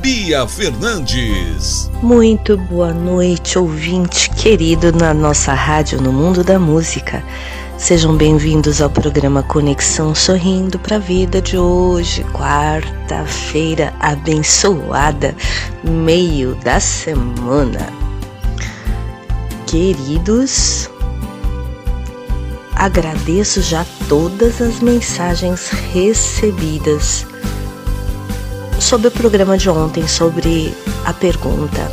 Bia Fernandes. Muito boa noite, ouvinte querido na nossa rádio no mundo da música. Sejam bem-vindos ao programa Conexão Sorrindo para a Vida de hoje, quarta-feira abençoada, meio da semana. Queridos, agradeço já todas as mensagens recebidas sobre o programa de ontem, sobre a pergunta: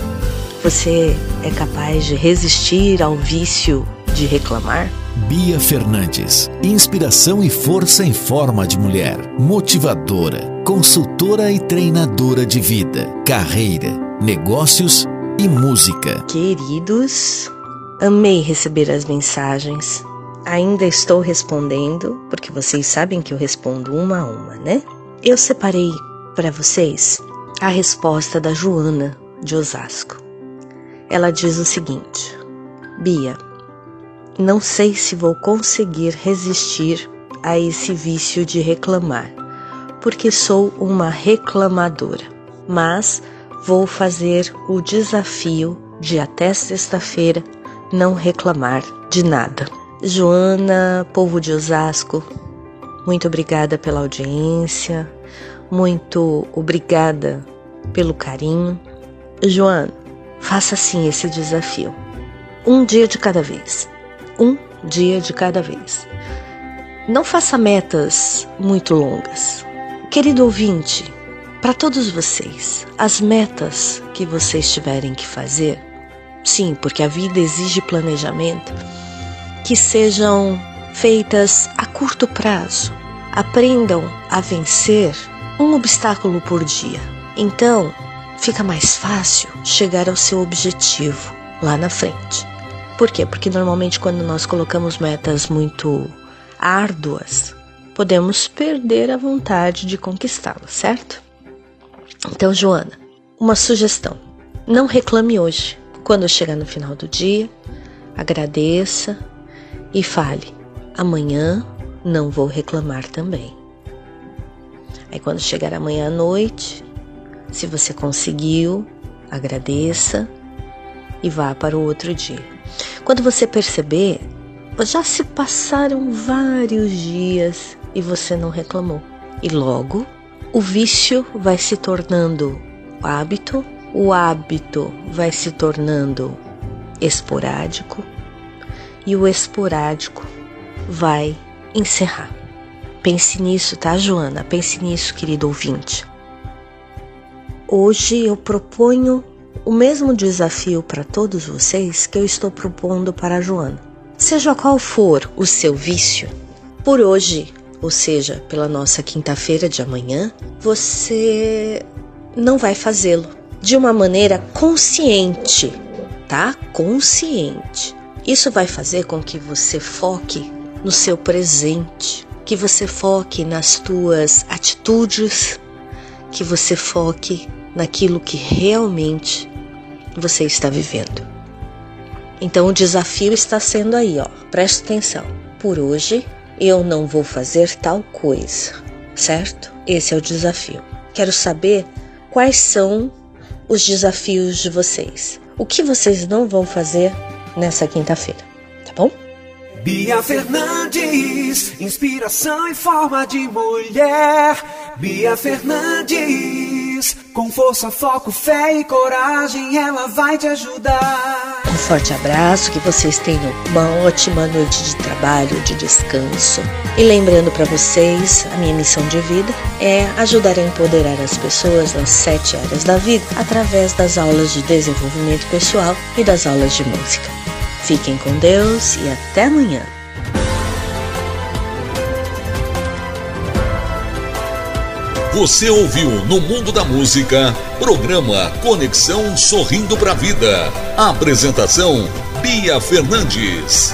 você é capaz de resistir ao vício de reclamar? Bia Fernandes, inspiração e força em forma de mulher, motivadora, consultora e treinadora de vida, carreira, negócios e música. Queridos, amei receber as mensagens. Ainda estou respondendo, porque vocês sabem que eu respondo uma a uma, né? Eu separei para vocês a resposta da Joana de Osasco. Ela diz o seguinte: Bia, não sei se vou conseguir resistir a esse vício de reclamar, porque sou uma reclamadora, mas vou fazer o desafio de até sexta-feira não reclamar de nada. Joana, povo de Osasco, muito obrigada pela audiência, muito obrigada pelo carinho. Joana, faça sim esse desafio. Um dia de cada vez. Um dia de cada vez. Não faça metas muito longas. Querido ouvinte, para todos vocês, as metas que vocês tiverem que fazer, sim, porque a vida exige planejamento, que sejam feitas a curto prazo. Aprendam a vencer um obstáculo por dia. Então, fica mais fácil chegar ao seu objetivo lá na frente. Por quê? Porque normalmente quando nós colocamos metas muito árduas, podemos perder a vontade de conquistá-las, certo? Então, Joana, uma sugestão: não reclame hoje. Quando chegar no final do dia, agradeça e fale: amanhã não vou reclamar também. Aí quando chegar amanhã à noite, se você conseguiu, agradeça e vá para o outro dia. Quando você perceber, já se passaram vários dias e você não reclamou. E logo o vício vai se tornando hábito, o hábito vai se tornando esporádico e o esporádico vai encerrar. Pense nisso, tá, Joana? Pense nisso, querido ouvinte. Hoje eu proponho o mesmo desafio para todos vocês que eu estou propondo para a Joana. Seja qual for o seu vício, por hoje, ou seja, pela nossa quinta-feira de amanhã, você não vai fazê-lo de uma maneira consciente, tá? Consciente. Isso vai fazer com que você foque no seu presente, que você foque nas tuas atitudes, que você foque naquilo que realmente você está vivendo. Então o desafio está sendo aí, ó. Preste atenção. Por hoje eu não vou fazer tal coisa, certo? Esse é o desafio. Quero saber quais são os desafios de vocês. O que vocês não vão fazer nessa quinta-feira? Bia Fernandes, inspiração em forma de mulher. Bia Fernandes, com força, foco, fé e coragem, ela vai te ajudar. Um forte abraço, que vocês tenham uma ótima noite de trabalho, de descanso. E lembrando para vocês, a minha missão de vida é ajudar a empoderar as pessoas nas sete áreas da vida através das aulas de desenvolvimento pessoal e das aulas de música. Fiquem com Deus e até amanhã. Você ouviu no Mundo da Música, programa Conexão Sorrindo para a Vida. Apresentação Bia Fernandes.